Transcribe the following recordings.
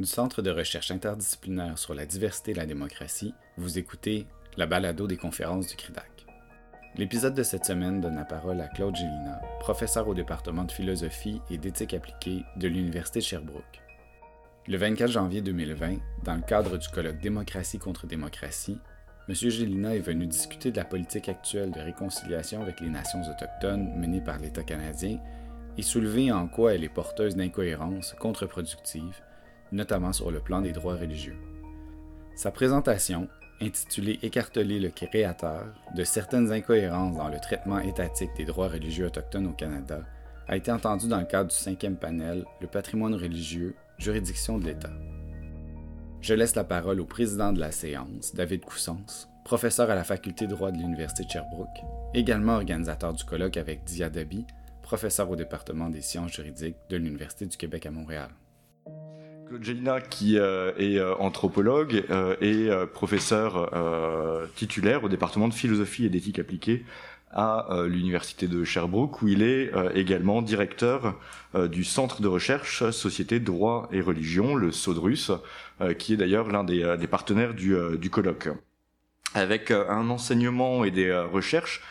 Du Centre de recherche interdisciplinaire sur la diversité et la démocratie, vous écoutez la balado des conférences du CRIDAC. L'épisode de cette semaine donne la parole à Claude Gélina, professeur au département de philosophie et d'éthique appliquée de l'Université de Sherbrooke. Le 24 janvier 2020, dans le cadre du colloque Démocratie contre démocratie, M. Gélina est venu discuter de la politique actuelle de réconciliation avec les nations autochtones menée par l'État canadien et soulever en quoi elle est porteuse d'incohérences contre-productives, notamment sur le plan des droits religieux. Sa présentation, intitulée Écarteler le créateur de certaines incohérences dans le traitement étatique des droits religieux autochtones au Canada, a été entendue dans le cadre du cinquième panel Le patrimoine religieux, juridiction de l'État. Je laisse la parole au président de la séance, David Coussens, professeur à la faculté de droit de l'Université de Sherbrooke, également organisateur du colloque avec Dia Dabi, professeur au département des sciences juridiques de l'Université du Québec à Montréal. Claude qui euh, est euh, anthropologue euh, et professeur titulaire au département de philosophie et d'éthique appliquée à l'université de Sherbrooke, où il est également directeur du centre de recherche Société, droit et religion, le SODRUS, qui est d'ailleurs l'un des, partenaires du, colloque. Avec un enseignement et des recherches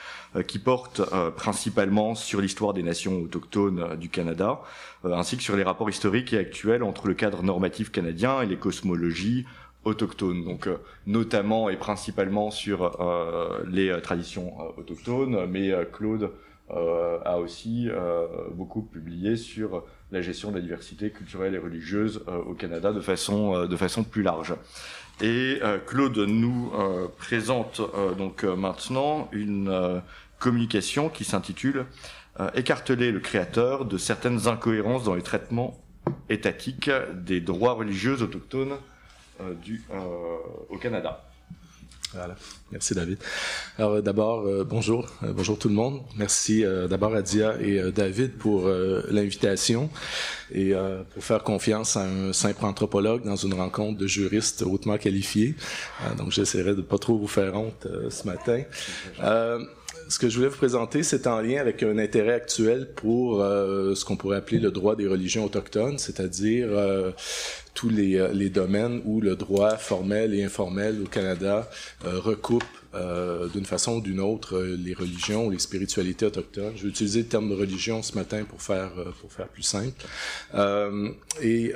qui portent euh, principalement sur l'histoire des nations autochtones euh, du Canada, ainsi que sur les rapports historiques et actuels entre le cadre normatif canadien et les cosmologies autochtones, donc notamment et principalement sur les traditions autochtones, mais Claude a aussi beaucoup publié sur la gestion de la diversité culturelle et religieuse au Canada de façon, de façon plus large. Et Claude nous présente donc maintenant une communication qui s'intitule euh, Écarteler le créateur de certaines incohérences dans les traitements étatiques des droits religieux autochtones euh, euh, au Canada. Voilà. Merci David. Alors d'abord, bonjour, bonjour tout le monde. Merci d'abord à Dia et David pour l'invitation et pour faire confiance à un simple anthropologue dans une rencontre de juristes hautement qualifiés. donc j'essaierai de pas trop vous faire honte ce matin ce que je voulais vous présenter, c'est en lien avec un intérêt actuel pour euh, ce qu'on pourrait appeler le droit des religions autochtones, c'est-à-dire euh, tous les, euh, les, domaines où le droit formel et informel au Canada recoupe euh, d'une façon ou d'une autre euh, les religions les spiritualités autochtones. Je vais utiliser le terme de religion ce matin pour faire euh, pour faire plus simple. et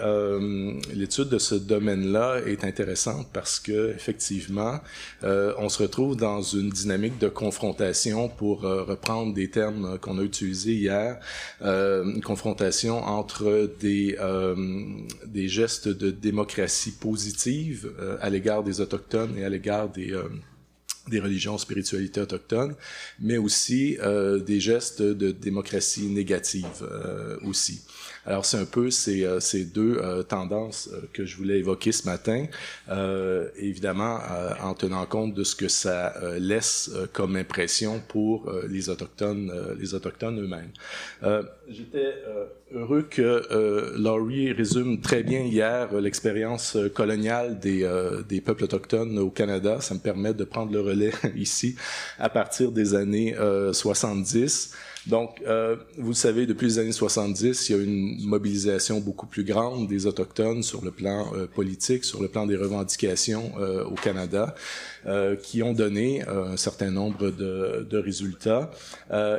l'étude de ce domaine-là est intéressante parce que effectivement, on se retrouve dans une dynamique de confrontation pour reprendre des termes qu'on a utilisés hier, une confrontation entre des des gestes de démocratie positive à l'égard des autochtones et à l'égard des des religions, spiritualités autochtones, mais aussi euh, des gestes de démocratie négative euh, aussi. Alors c'est un peu ces, euh, ces deux euh, tendances euh, que je voulais évoquer ce matin, évidemment en tenant compte de ce que ça laisse comme impression pour les autochtones, les autochtones eux-mêmes. J'étais heureux que Laurie résume très bien hier l'expérience coloniale des, des peuples autochtones au Canada. Ça me permet de prendre le relais ici à partir des années 70. Donc, euh, vous le savez, depuis les années 70, il y a une mobilisation beaucoup plus grande des Autochtones sur le plan euh, politique, sur le plan des revendications euh, au Canada. Euh, qui ont donné euh, un certain nombre de, de résultats,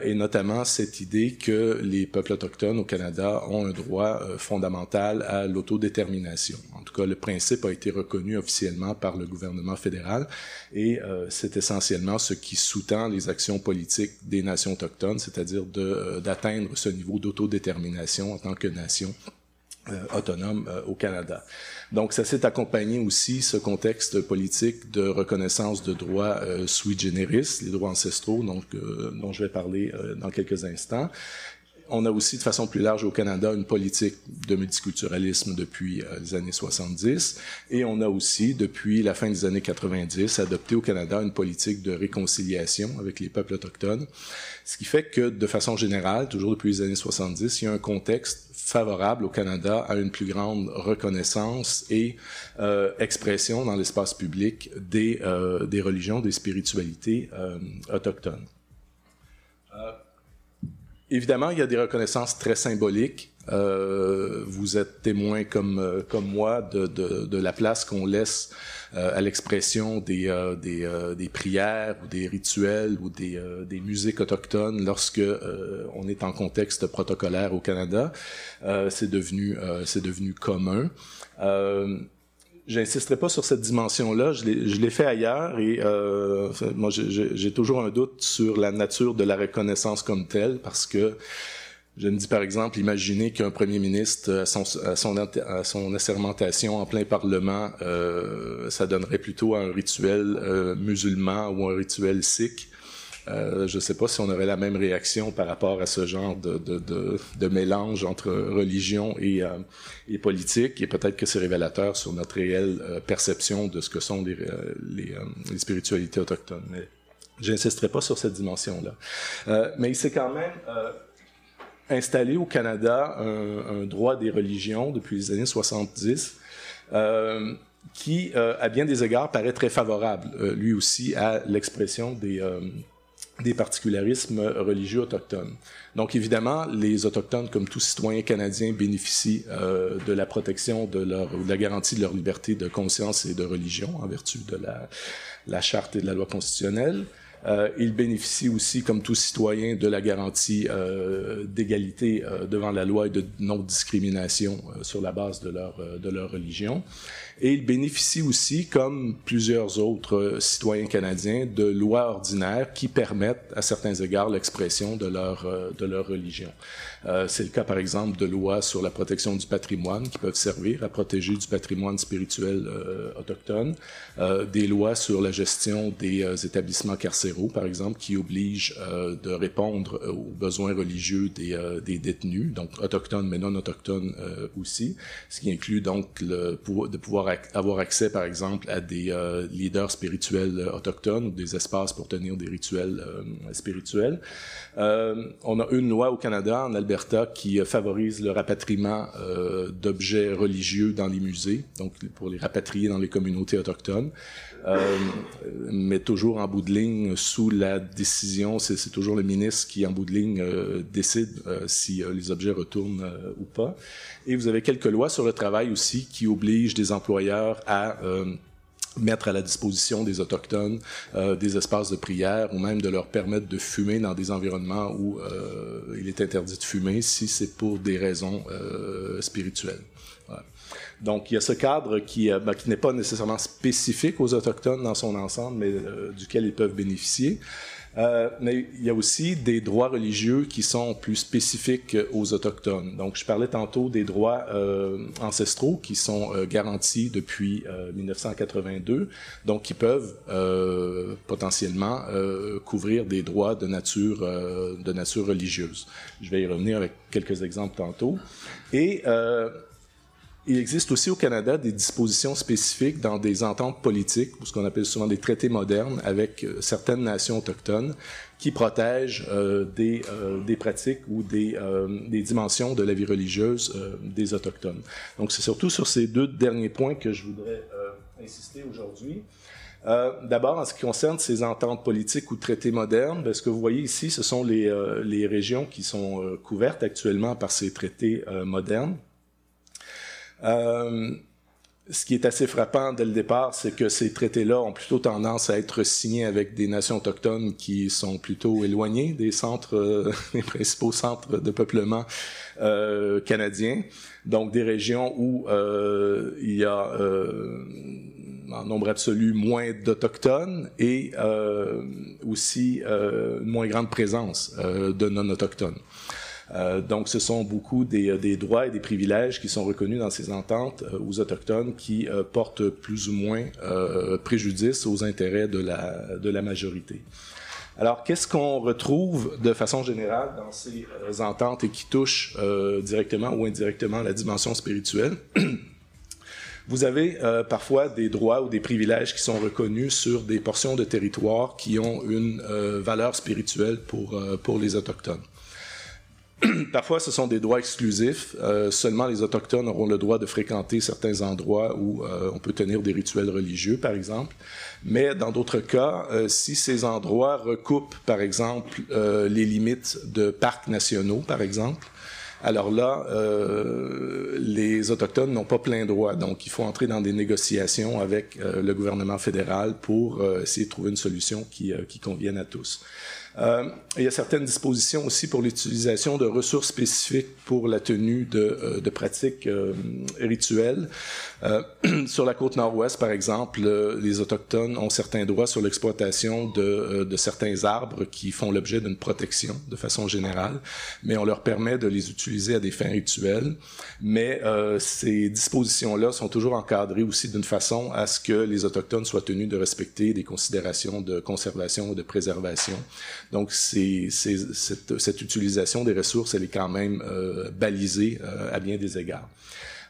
et notamment cette idée que les peuples autochtones au Canada ont un droit fondamental à l'autodétermination. En tout cas, le principe a été reconnu officiellement par le gouvernement fédéral, et c'est essentiellement ce qui sous-tend les actions politiques des nations autochtones, c'est-à-dire d'atteindre ce niveau d'autodétermination en tant que nation autonome au Canada. Donc, ça s'est accompagné aussi, ce contexte politique de reconnaissance de droits euh, sui generis, les droits ancestraux, euh, dont je vais parler euh, dans quelques instants. On a aussi, de façon plus large au Canada, une politique de multiculturalisme depuis euh, les années 70, et on a aussi, depuis la fin des années 90, adopté au Canada une politique de réconciliation avec les peuples autochtones, ce qui fait que, de façon générale, toujours depuis les années 70, il y a un contexte favorable au Canada à une plus grande reconnaissance et euh, expression dans l'espace public des, euh, des religions, des spiritualités euh, autochtones. Euh, évidemment, il y a des reconnaissances très symboliques vous êtes témoin comme comme moi de, de, de la place qu'on laisse à l'expression des des, des, prières ou des rituels ou des, des musiques autochtones lorsque on est en contexte protocolaire au Canada. c'est devenu c'est devenu commun. J'insisterai pas sur cette dimension-là. Je l'ai fait ailleurs et euh, moi, j'ai toujours un doute sur la nature de la reconnaissance comme telle parce que je me dis par exemple, imaginez qu'un premier ministre, à son, à son, à son assermentation en plein parlement, euh, ça donnerait plutôt un rituel euh, musulman ou un rituel sikh. Euh, je ne sais pas si on aurait la même réaction par rapport à ce genre de, mélange entre religion et, euh, et politique, et peut-être que c'est révélateur sur notre réelle euh, perception de ce que sont les, spiritualités autochtones. Mais j'insisterai pas sur cette dimension-là. mais il s'est quand même installé au Canada un, droit des religions depuis les années 70. Euh, qui, à bien des égards, paraît très favorable, lui aussi, à l'expression des, des particularismes religieux autochtones. Donc évidemment, les autochtones, comme tout citoyen canadien, bénéficient euh, de la protection de leur, de la garantie de leur liberté de conscience et de religion en vertu de la, la charte et de la loi constitutionnelle. Euh, ils bénéficient aussi, comme tout citoyen, de la garantie euh, d'égalité euh, devant la loi et de non-discrimination euh, sur la base de leur, euh, de leur religion. Et ils bénéficient aussi, comme plusieurs autres citoyens canadiens, de lois ordinaires qui permettent, à certains égards, l'expression de leur, de leur religion. C'est le cas, par exemple, de lois sur la protection du patrimoine qui peuvent servir à protéger du patrimoine spirituel autochtone, des lois sur la gestion des établissements carcéraux par exemple, qui oblige euh, de répondre euh, aux besoins religieux des, euh, des détenus, donc autochtones mais non autochtones aussi, ce qui inclut donc le, de pouvoir avoir accès, par exemple, à des leaders spirituels autochtones ou des espaces pour tenir des rituels spirituels. on a une loi au Canada, en Alberta, qui favorise le rapatriement d'objets religieux dans les musées, donc pour les rapatrier dans les communautés autochtones. Euh, mais toujours en bout de ligne sous la décision, c'est toujours le ministre qui en bout de ligne euh, décide euh, si les objets retournent ou pas. Et vous avez quelques lois sur le travail aussi qui obligent des employeurs à mettre à la disposition des autochtones euh, des espaces de prière ou même de leur permettre de fumer dans des environnements où euh, il est interdit de fumer si c'est pour des raisons euh, spirituelles. Donc, il y a ce cadre qui, euh, ben, qui n'est pas nécessairement spécifique aux Autochtones dans son ensemble, mais euh, duquel ils peuvent bénéficier. Euh, mais il y a aussi des droits religieux qui sont plus spécifiques aux autochtones. Donc, je parlais tantôt des droits euh, ancestraux qui sont euh, garantis depuis 1982, donc qui peuvent potentiellement couvrir des droits de nature de nature religieuse. Je vais y revenir avec quelques exemples tantôt. Et il existe aussi au Canada des dispositions spécifiques dans des ententes politiques, ou ce qu'on appelle souvent des traités modernes, avec euh, certaines nations autochtones qui protègent euh, des, euh, des, pratiques ou des, dimensions de la vie religieuse des Autochtones. Donc c'est surtout sur ces deux derniers points que je voudrais insister aujourd'hui. D'abord, en ce qui concerne ces ententes politiques ou traités modernes, ben, ce que vous voyez ici, ce sont les régions qui sont couvertes actuellement par ces traités modernes. Euh, ce qui est assez frappant dès le départ, c'est que ces traités-là ont plutôt tendance à être signés avec des nations autochtones qui sont plutôt éloignées des centres, euh, des principaux centres de peuplement euh, canadiens. Donc des régions où euh, il y a euh, en nombre absolu moins d'autochtones et aussi une moins grande présence de non-autochtones. Euh, donc, ce sont beaucoup des, euh, des, droits et des privilèges qui sont reconnus dans ces ententes euh, aux autochtones qui portent plus ou moins préjudice aux intérêts de la, majorité. Alors, qu'est-ce qu'on retrouve de façon générale dans ces ententes et qui touchent directement ou indirectement la dimension spirituelle? Vous avez parfois des droits ou des privilèges qui sont reconnus sur des portions de territoire qui ont une valeur spirituelle pour les Autochtones. Parfois, ce sont des droits exclusifs. Euh, seulement les Autochtones auront le droit de fréquenter certains endroits où euh, on peut tenir des rituels religieux, par exemple. Mais dans d'autres cas, euh, si ces endroits recoupent, par exemple, les limites de parcs nationaux, par exemple, Alors là, les Autochtones n'ont pas plein droit, donc il faut entrer dans des négociations avec le gouvernement fédéral pour essayer de trouver une solution qui convienne à tous. Euh, il y a certaines dispositions aussi pour l'utilisation de ressources spécifiques pour la tenue de, euh, pratiques euh, rituelles. Sur la côte nord-ouest, par exemple, les Autochtones ont certains droits sur l'exploitation de, de, certains arbres qui font l'objet d'une protection de façon générale, mais on leur permet de les utiliser à des fins rituelles. Mais ces dispositions-là sont toujours encadrées aussi d'une façon à ce que les Autochtones soient tenus de respecter des considérations de conservation ou de préservation. Donc, cette, utilisation des ressources, elle est quand même euh, balisée euh, à bien des égards.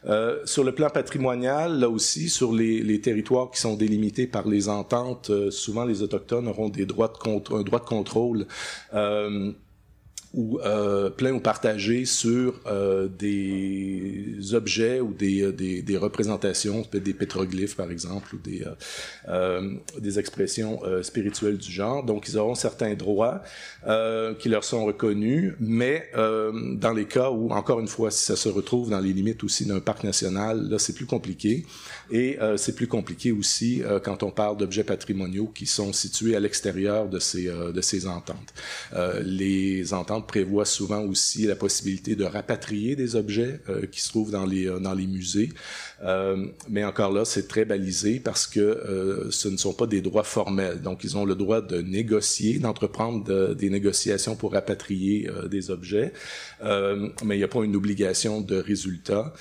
Euh, sur le plan patrimonial, là aussi, sur les, territoires qui sont délimités par les ententes, souvent les autochtones auront des droits de un droit de contrôle ou plein ou partagé sur des objets ou des, euh, des, des représentations, des pétroglyphes par exemple, ou des, euh, euh des expressions spirituelles du genre. Donc ils auront certains droits qui leur sont reconnus, mais dans les cas où, encore une fois, si ça se retrouve dans les limites aussi d'un parc national, là c'est plus compliqué. Et c'est plus compliqué aussi quand on parle d'objets patrimoniaux qui sont situés à l'extérieur de ces, ententes. les ententes prévoit souvent aussi la possibilité de rapatrier des objets qui se trouvent dans les, euh, dans les musées. Euh, mais encore là, c'est très balisé parce que euh, ce ne sont pas des droits formels. Donc, ils ont le droit de négocier, d'entreprendre des négociations pour rapatrier des objets, mais il n'y a pas une obligation de résultat.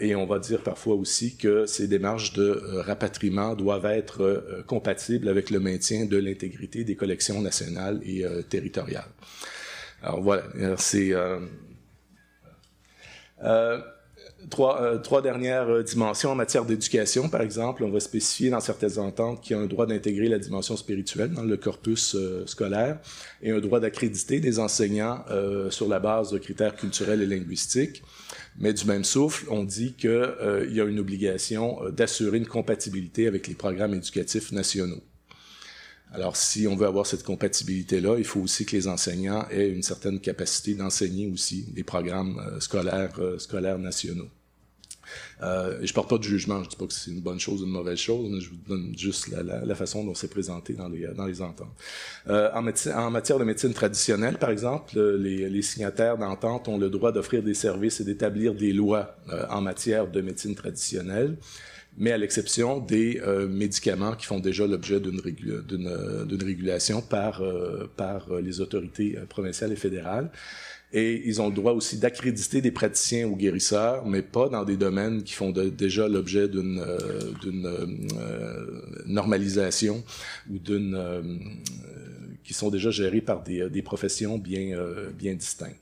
et on va dire parfois aussi que ces démarches de rapatriement doivent être compatibles avec le maintien de l'intégrité des collections nationales et territoriales. Alors voilà, c'est trois, euh, trois dernières euh, dimensions en matière d'éducation, par exemple. On va spécifier dans certaines ententes qu'il y a un droit d'intégrer la dimension spirituelle dans le corpus euh, scolaire et un droit d'accréditer des enseignants sur la base de critères culturels et linguistiques. Mais du même souffle, on dit qu'il y a une obligation d'assurer une compatibilité avec les programmes éducatifs nationaux. Alors, si on veut avoir cette compatibilité-là, il faut aussi que les enseignants aient une certaine capacité d'enseigner aussi des programmes euh, scolaires, euh, scolaires nationaux. Euh, je porte pas de jugement, je dis pas que c'est une bonne chose ou une mauvaise chose, mais je vous donne juste la, façon dont c'est présenté dans les, dans les ententes. Euh, en, matière de médecine traditionnelle, par exemple, les, signataires d'entente ont le droit d'offrir des services et d'établir des lois en matière de médecine traditionnelle mais à l'exception des euh, médicaments qui font déjà l'objet d'une euh, régulation par, euh, les autorités provinciales et fédérales. Et ils ont le droit aussi d'accréditer des praticiens ou guérisseurs, mais pas dans des domaines qui font déjà l'objet d'une normalisation ou d'une qui sont déjà gérés par des, professions bien distinctes.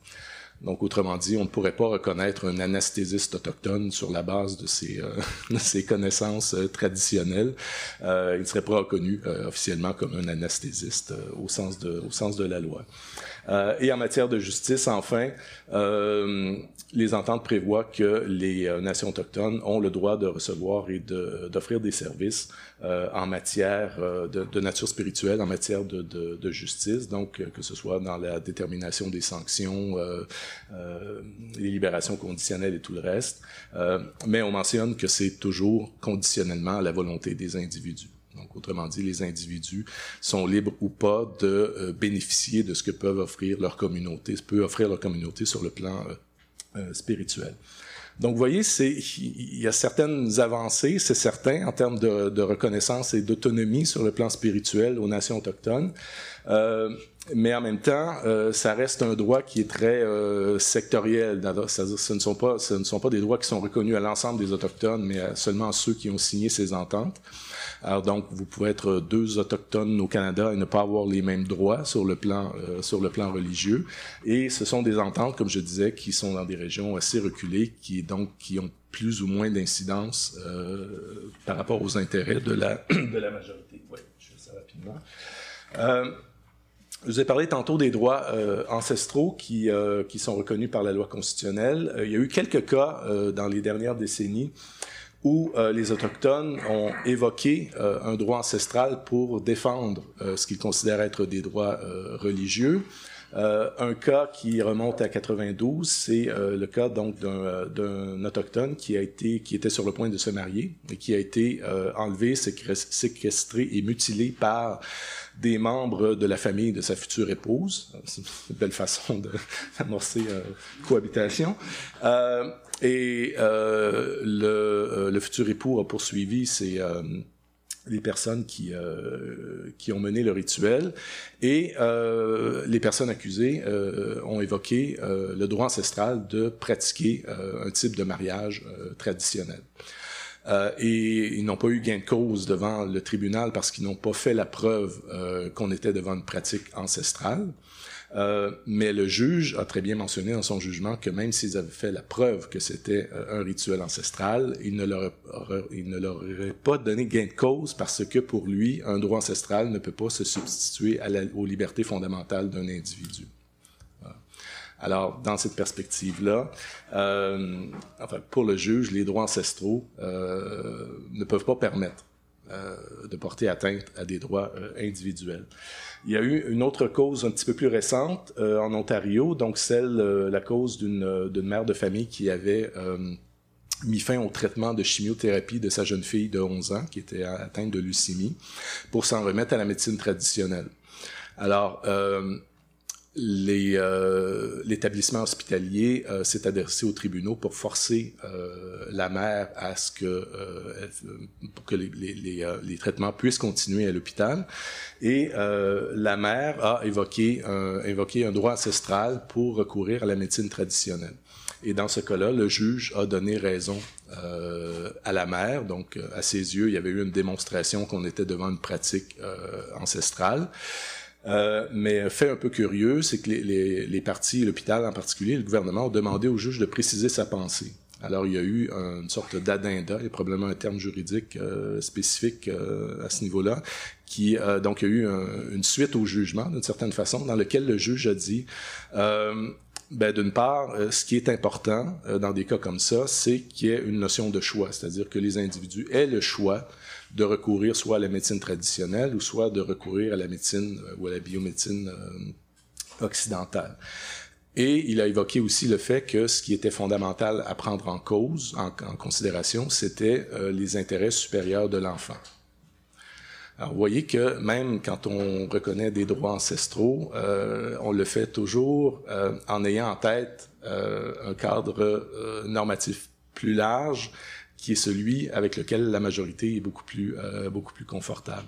Donc, autrement dit, on ne pourrait pas reconnaître un anesthésiste autochtone sur la base de ses, euh, connaissances euh, traditionnelles. Euh, il ne serait pas reconnu officiellement comme un anesthésiste au sens de la loi. Et en matière de justice, enfin, les ententes prévoient que les nations autochtones ont le droit de recevoir et d'offrir des services en matière de, nature spirituelle, en matière de, de, justice, donc que ce soit dans la détermination des sanctions, euh, les libérations conditionnelles et tout le reste. Euh, mais on mentionne que c'est toujours conditionnellement à la volonté des individus. Donc, autrement dit, les individus sont libres ou pas de euh, bénéficier de ce que peuvent offrir leur communauté, peut offrir leur communauté sur le plan euh, spirituel. Donc, vous voyez, il y a certaines avancées, c'est certain, en termes de, reconnaissance et d'autonomie sur le plan spirituel aux nations autochtones. Euh, mais en même temps, euh, ça reste un droit qui est très euh, sectoriel. Ce ne sont pas, ce des droits qui sont reconnus à l'ensemble des autochtones, mais à seulement ceux qui ont signé ces ententes. Alors donc, vous pouvez être deux autochtones au Canada et ne pas avoir les mêmes droits sur le plan euh, sur le plan religieux. Et ce sont des ententes, comme je disais, qui sont dans des régions assez reculées, qui donc qui ont plus ou moins d'incidence euh, par rapport aux intérêts de la de la majorité. Oui, je fais ça rapidement. Euh, je vous ai parlé tantôt des droits ancestraux qui, qui sont reconnus par la loi constitutionnelle. Il y a eu quelques cas dans les dernières décennies où euh, les Autochtones ont évoqué un droit ancestral pour défendre ce qu'ils considèrent être des droits religieux. Euh, un cas qui remonte à 92, c'est euh, le cas donc d'un autochtone qui a été qui était sur le point de se marier et qui a été enlevé, séquestré et mutilé par des membres de la famille de sa future épouse. C'est une belle façon d'amorcer cohabitation. et le, le, futur époux a poursuivi ses les personnes qui, euh, qui ont mené le rituel et euh, les personnes accusées euh, ont évoqué euh, le droit ancestral de pratiquer euh, un type de mariage euh, traditionnel. et ils n'ont pas eu gain de cause devant le tribunal parce qu'ils n'ont pas fait la preuve qu'on était devant une pratique ancestrale. Euh, mais le juge a très bien mentionné dans son jugement que même s'ils avaient fait la preuve que c'était euh, un rituel ancestral, il ne, leur, il ne leur aurait pas donné gain de cause parce que pour lui, un droit ancestral ne peut pas se substituer aux libertés fondamentales d'un individu. Alors, dans cette perspective-là, euh, enfin, pour le juge, les droits ancestraux euh, ne peuvent pas permettre euh, de porter atteinte à des droits euh, individuels. Il y a eu une autre cause un petit peu plus récente euh, en Ontario, donc celle, euh, la cause d'une euh, mère de famille qui avait mis fin au traitement de chimiothérapie de sa jeune fille de 11 ans qui était atteinte de leucémie pour s'en remettre à la médecine traditionnelle. Alors, euh, l'établissement hospitalier euh, s'est adressé aux tribunaux pour forcer euh, la mère à ce que, pour que les, les, les, traitements puissent continuer à l'hôpital. Et la mère a évoqué un, évoqué un droit ancestral pour recourir à la médecine traditionnelle. Et dans ce cas-là, le juge a donné raison euh, à la mère. Donc, à ses yeux, il y avait eu une démonstration qu'on était devant une pratique euh, ancestrale. Euh, mais fait un peu curieux, c'est que les, les, les partis, l'hôpital en particulier, le gouvernement ont demandé au juge de préciser sa pensée. Alors, il y a eu une sorte d'addenda, il y a probablement un terme juridique euh, spécifique euh, à ce niveau-là, qui euh, donc il y a eu une suite au jugement, d'une certaine façon, dans lequel le juge a dit ben, d'une part, ce qui est important dans des cas comme ça, c'est qu'il y ait une notion de choix, c'est-à-dire que les individus aient le choix de recourir soit à la médecine traditionnelle ou soit de recourir à la médecine euh, ou à la biomédecine euh, occidentale. Et il a évoqué aussi le fait que ce qui était fondamental à prendre en cause, en, considération, c'était euh, les intérêts supérieurs de l'enfant. Alors, vous voyez que même quand on reconnaît des droits ancestraux, on le fait toujours en ayant en tête un cadre normatif plus large qui est celui avec lequel la majorité est beaucoup plus, euh, beaucoup plus confortable.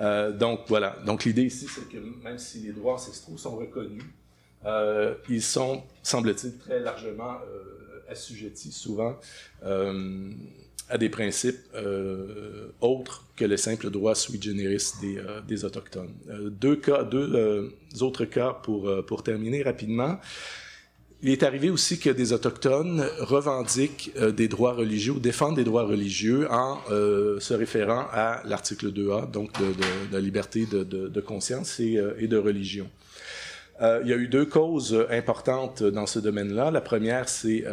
Euh, donc voilà. Donc l'idée ici, c'est que même si les droits ancestraux sont reconnus, euh, ils sont, semble-t-il, très largement euh, assujettis souvent euh, à des principes euh, autres que le simple droit sui generis des, des autochtones. deux cas, deux autres cas pour pour terminer rapidement. Il est arrivé aussi que des autochtones revendiquent euh, des droits religieux ou défendent des droits religieux en euh, se référant à l'article 2A, donc de, la liberté de, conscience euh, et, de religion. Euh, il y a eu deux causes importantes dans ce domaine-là. La première, c'est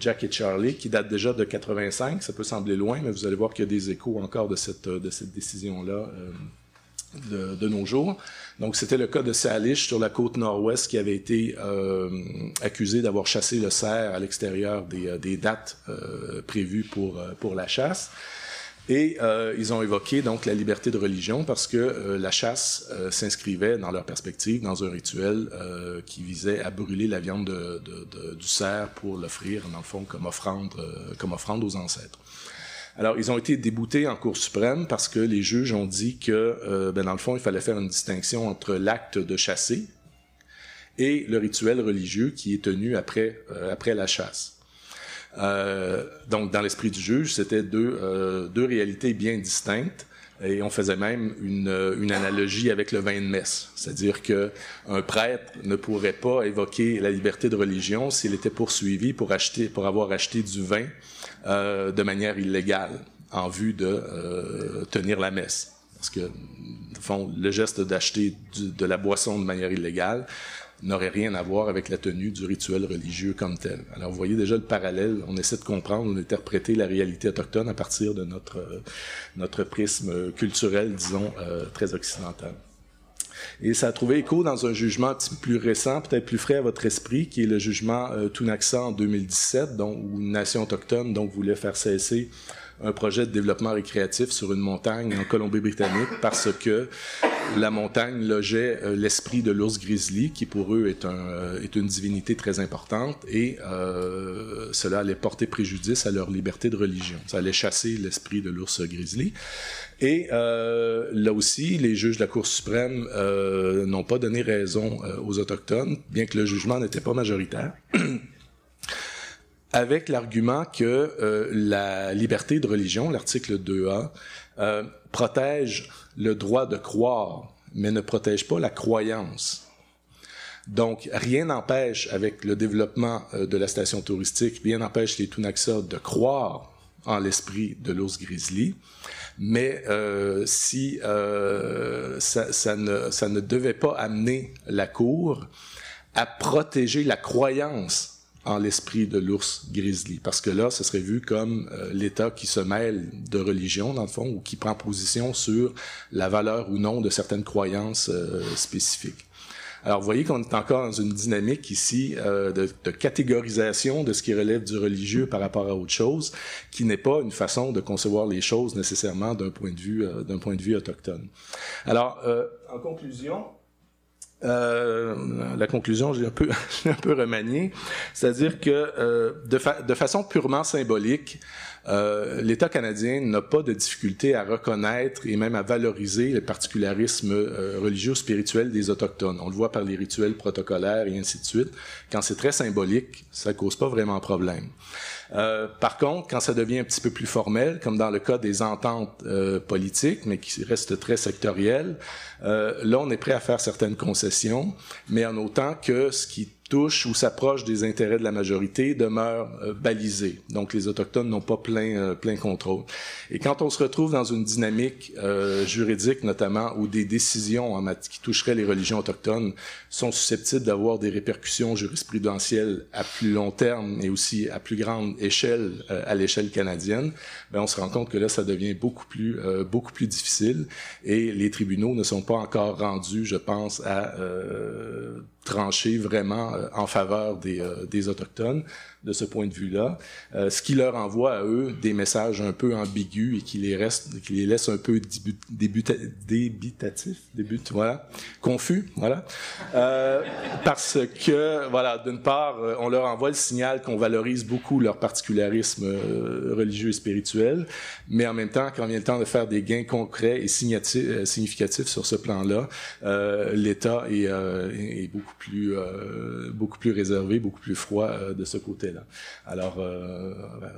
Jack et Charlie, qui date déjà de 85. Ça peut sembler loin, mais vous allez voir qu'il y a des échos encore de cette, décision-là de, nos jours. Donc, c'était le cas de Salish sur la côte nord-ouest qui avait été euh, accusé d'avoir chassé le cerf à l'extérieur des, euh, dates euh, prévues euh, pour la chasse. Et euh, ils ont évoqué donc la liberté de religion parce que euh, la chasse s'inscrivait dans leur perspective dans un rituel qui visait à brûler la viande de, de, de, du cerf pour l'offrir dans le fond comme offrande comme offrande aux ancêtres. Alors, ils ont été déboutés en Cour suprême parce que les juges ont dit que, euh, ben, dans le fond, il fallait faire une distinction entre l'acte de chasser et le rituel religieux qui est tenu après, euh, après la chasse. Euh, donc, dans l'esprit du juge, c'était deux, euh, deux réalités bien distinctes. Et on faisait même une, une analogie avec le vin de messe, c'est-à-dire que un prêtre ne pourrait pas évoquer la liberté de religion s'il était poursuivi pour acheter, pour avoir acheté du vin euh, de manière illégale en vue de euh, tenir la messe. Parce que, fond, le geste d'acheter de la boisson de manière illégale n'aurait rien à voir avec la tenue du rituel religieux comme tel. Alors, vous voyez déjà le parallèle. On essaie de comprendre, d'interpréter la réalité autochtone à partir de notre, euh, prisme culturel, disons, euh, très occidental. Et ça a trouvé écho dans un jugement un petit peu plus récent, peut-être plus frais à votre esprit, qui est le jugement euh, Tunaxa en 2017, dont, où une nation autochtone donc, voulait faire cesser un projet de développement récréatif sur une montagne en Colombie-Britannique parce que la montagne logeait euh, l'esprit de l'ours grizzly, qui pour eux est, euh, une divinité très importante, et euh, cela allait porter préjudice à leur liberté de religion. Ça allait chasser l'esprit de l'ours grizzly. Et là aussi, les juges de la Cour suprême n'ont pas donné raison aux Autochtones, bien que le jugement n'était pas majoritaire. avec l'argument que euh, la liberté de religion, l'article 2A, euh, protège le droit de croire, mais ne protège pas la croyance. Donc, rien n'empêche, avec le développement euh, de la station touristique, rien n'empêche les Tunaxa de croire en l'esprit de l'ours grizzly, mais euh, si euh, ça, ça, ne, ça ne devait pas amener la Cour à protéger la croyance en l'esprit de l'ours grizzly, parce que là, ce serait vu comme euh, l'État qui se mêle de religion, dans le fond, ou qui prend position sur la valeur ou non de certaines croyances euh, spécifiques. Alors, vous voyez qu'on est encore dans une dynamique ici euh, de, de, catégorisation de ce qui relève du religieux par rapport à autre chose, qui n'est pas une façon de concevoir les choses nécessairement d'un point de vue d'un point de vue autochtone. Alors, en conclusion, euh, la conclusion, j'ai un peu, un peu remanié, c'est-à-dire que euh, de, de, façon purement symbolique, euh, l'État canadien n'a pas de difficulté à reconnaître et même à valoriser le particularisme euh, religieux spirituel des autochtones. On le voit par les rituels protocolaires et ainsi de suite. Quand c'est très symbolique, ça cause pas vraiment problème. Euh, par contre, quand ça devient un petit peu plus formel, comme dans le cas des ententes euh, politiques, mais qui restent très sectorielles, euh, là, on est prêt à faire certaines concessions, mais en autant que ce qui touche ou s'approche des intérêts de la majorité demeure euh, balisé. Donc les autochtones n'ont pas plein euh, plein contrôle. Et quand on se retrouve dans une dynamique euh, juridique notamment où des décisions en qui toucheraient les religions autochtones sont susceptibles d'avoir des répercussions jurisprudentielles à plus long terme et aussi à plus grande échelle euh, à l'échelle canadienne, ben on se rend compte que là ça devient beaucoup plus euh, beaucoup plus difficile et les tribunaux ne sont pas encore rendus, je pense, à trancher vraiment euh, en faveur des, euh, des Autochtones de ce point de vue-là, euh, ce qui leur envoie à eux des messages un peu ambigus et qui les reste, qui les laisse un peu débutatifs, début, voilà, confus, voilà, euh, parce que voilà, d'une part, euh, on leur envoie le signal qu'on valorise beaucoup leur particularisme religieux et spirituel, mais en même temps, quand vient le temps de faire des gains concrets et significatifs sur ce plan-là, l'État est, beaucoup plus beaucoup plus réservé, beaucoup plus froid de ce côté. Alors, euh,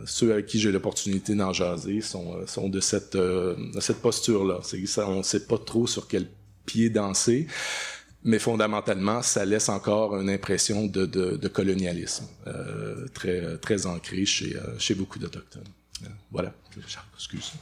ceux avec qui j'ai l'opportunité d'en jaser sont, euh, sont de cette, euh, cette posture-là. On ne sait pas trop sur quel pied danser mais fondamentalement, ça laisse encore une impression de, colonialisme euh, très, très ancrée chez, chez beaucoup d'Autochtones. voilà, excuse.